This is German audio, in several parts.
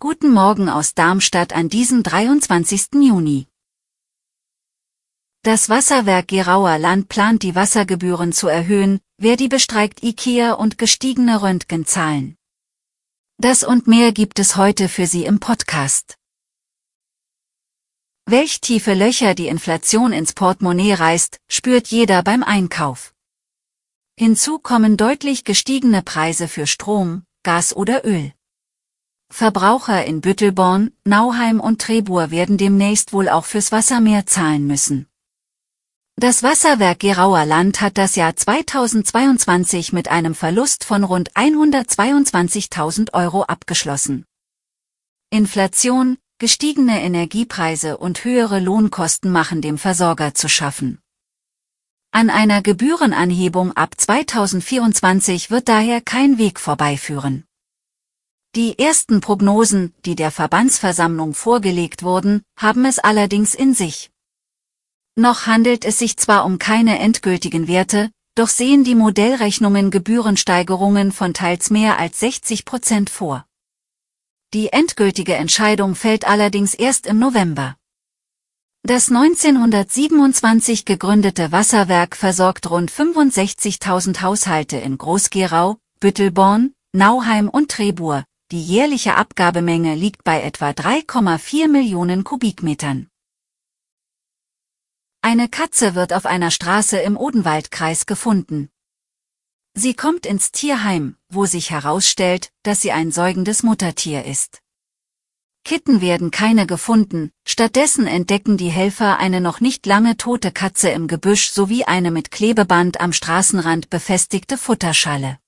Guten Morgen aus Darmstadt an diesem 23. Juni. Das Wasserwerk Gerauer Land plant die Wassergebühren zu erhöhen, Verdi bestreikt IKEA und gestiegene Röntgenzahlen. Das und mehr gibt es heute für Sie im Podcast. Welch tiefe Löcher die Inflation ins Portemonnaie reißt, spürt jeder beim Einkauf. Hinzu kommen deutlich gestiegene Preise für Strom, Gas oder Öl. Verbraucher in Büttelborn, Nauheim und Trebur werden demnächst wohl auch fürs Wasser mehr zahlen müssen. Das Wasserwerk Gerauer Land hat das Jahr 2022 mit einem Verlust von rund 122.000 Euro abgeschlossen. Inflation, gestiegene Energiepreise und höhere Lohnkosten machen dem Versorger zu schaffen. An einer Gebührenanhebung ab 2024 wird daher kein Weg vorbeiführen. Die ersten Prognosen, die der Verbandsversammlung vorgelegt wurden, haben es allerdings in sich. Noch handelt es sich zwar um keine endgültigen Werte, doch sehen die Modellrechnungen Gebührensteigerungen von teils mehr als 60 Prozent vor. Die endgültige Entscheidung fällt allerdings erst im November. Das 1927 gegründete Wasserwerk versorgt rund 65.000 Haushalte in Groß-Gerau, Büttelborn, Nauheim und Trebur. Die jährliche Abgabemenge liegt bei etwa 3,4 Millionen Kubikmetern. Eine Katze wird auf einer Straße im Odenwaldkreis gefunden. Sie kommt ins Tierheim, wo sich herausstellt, dass sie ein säugendes Muttertier ist. Kitten werden keine gefunden, stattdessen entdecken die Helfer eine noch nicht lange tote Katze im Gebüsch sowie eine mit Klebeband am Straßenrand befestigte Futterschalle.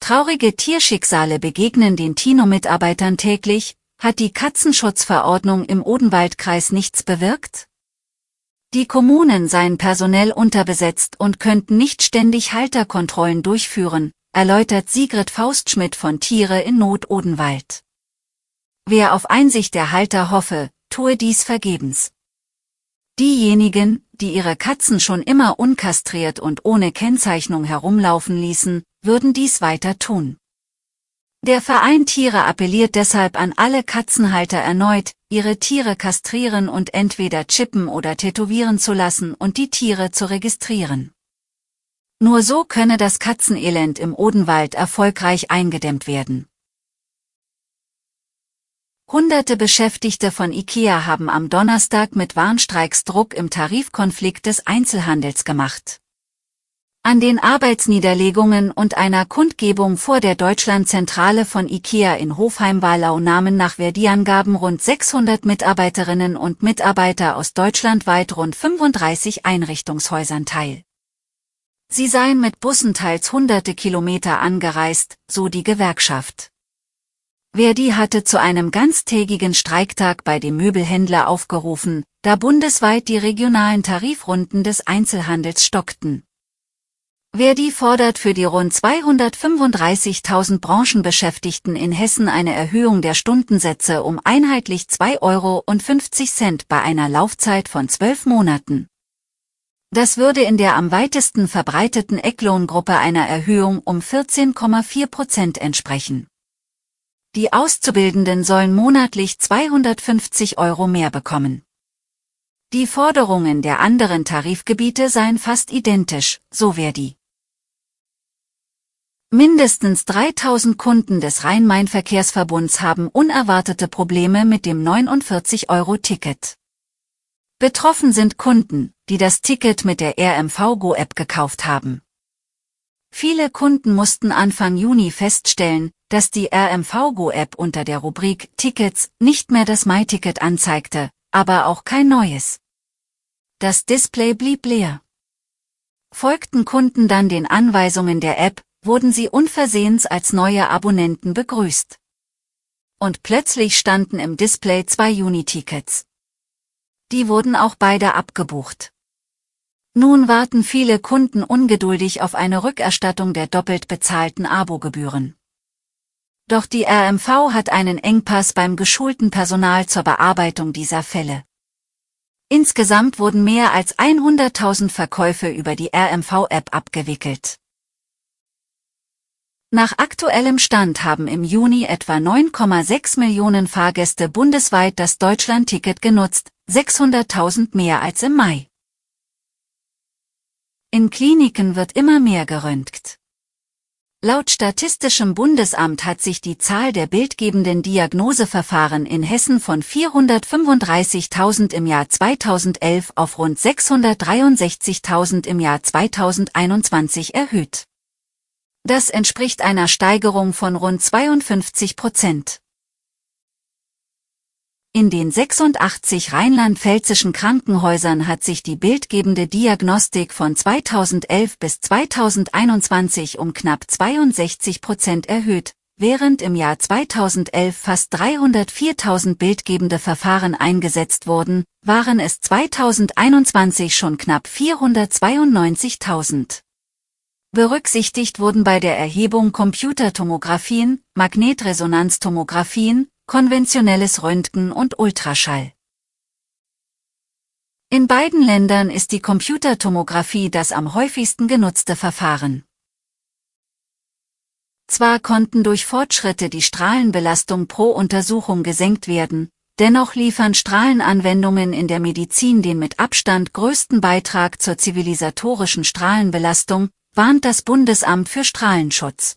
Traurige Tierschicksale begegnen den Tino-Mitarbeitern täglich, hat die Katzenschutzverordnung im Odenwaldkreis nichts bewirkt? Die Kommunen seien personell unterbesetzt und könnten nicht ständig Halterkontrollen durchführen, erläutert Sigrid Faustschmidt von Tiere in Not Odenwald. Wer auf Einsicht der Halter hoffe, tue dies vergebens. Diejenigen, die ihre Katzen schon immer unkastriert und ohne Kennzeichnung herumlaufen ließen, würden dies weiter tun. Der Verein Tiere appelliert deshalb an alle Katzenhalter erneut, ihre Tiere kastrieren und entweder chippen oder tätowieren zu lassen und die Tiere zu registrieren. Nur so könne das Katzenelend im Odenwald erfolgreich eingedämmt werden. Hunderte Beschäftigte von IKEA haben am Donnerstag mit Warnstreiks Druck im Tarifkonflikt des Einzelhandels gemacht. An den Arbeitsniederlegungen und einer Kundgebung vor der Deutschlandzentrale von IKEA in Hofheim-Wallau nahmen nach Verdi-Angaben rund 600 Mitarbeiterinnen und Mitarbeiter aus deutschlandweit rund 35 Einrichtungshäusern teil. Sie seien mit Bussen teils hunderte Kilometer angereist, so die Gewerkschaft. Verdi hatte zu einem ganztägigen Streiktag bei dem Möbelhändler aufgerufen, da bundesweit die regionalen Tarifrunden des Einzelhandels stockten. Verdi fordert für die rund 235.000 Branchenbeschäftigten in Hessen eine Erhöhung der Stundensätze um einheitlich 2,50 Euro bei einer Laufzeit von zwölf Monaten. Das würde in der am weitesten verbreiteten Ecklohngruppe einer Erhöhung um 14,4 Prozent entsprechen. Die Auszubildenden sollen monatlich 250 Euro mehr bekommen. Die Forderungen der anderen Tarifgebiete seien fast identisch, so Verdi. Mindestens 3000 Kunden des Rhein-Main-Verkehrsverbunds haben unerwartete Probleme mit dem 49-Euro-Ticket. Betroffen sind Kunden, die das Ticket mit der RMV Go-App gekauft haben. Viele Kunden mussten Anfang Juni feststellen, dass die RMV Go-App unter der Rubrik Tickets nicht mehr das MyTicket anzeigte, aber auch kein neues. Das Display blieb leer. Folgten Kunden dann den Anweisungen der App, wurden sie unversehens als neue Abonnenten begrüßt. Und plötzlich standen im Display zwei Uni-Tickets. Die wurden auch beide abgebucht. Nun warten viele Kunden ungeduldig auf eine Rückerstattung der doppelt bezahlten Abogebühren. Doch die RMV hat einen Engpass beim geschulten Personal zur Bearbeitung dieser Fälle. Insgesamt wurden mehr als 100.000 Verkäufe über die RMV-App abgewickelt. Nach aktuellem Stand haben im Juni etwa 9,6 Millionen Fahrgäste bundesweit das Deutschland-Ticket genutzt, 600.000 mehr als im Mai. In Kliniken wird immer mehr geröntgt. Laut Statistischem Bundesamt hat sich die Zahl der bildgebenden Diagnoseverfahren in Hessen von 435.000 im Jahr 2011 auf rund 663.000 im Jahr 2021 erhöht. Das entspricht einer Steigerung von rund 52 Prozent. In den 86 rheinland-pfälzischen Krankenhäusern hat sich die bildgebende Diagnostik von 2011 bis 2021 um knapp 62 Prozent erhöht, während im Jahr 2011 fast 304.000 bildgebende Verfahren eingesetzt wurden, waren es 2021 schon knapp 492.000. Berücksichtigt wurden bei der Erhebung Computertomographien, Magnetresonanztomographien, konventionelles Röntgen und Ultraschall. In beiden Ländern ist die Computertomographie das am häufigsten genutzte Verfahren. Zwar konnten durch Fortschritte die Strahlenbelastung pro Untersuchung gesenkt werden, dennoch liefern Strahlenanwendungen in der Medizin den mit Abstand größten Beitrag zur zivilisatorischen Strahlenbelastung, warnt das Bundesamt für Strahlenschutz.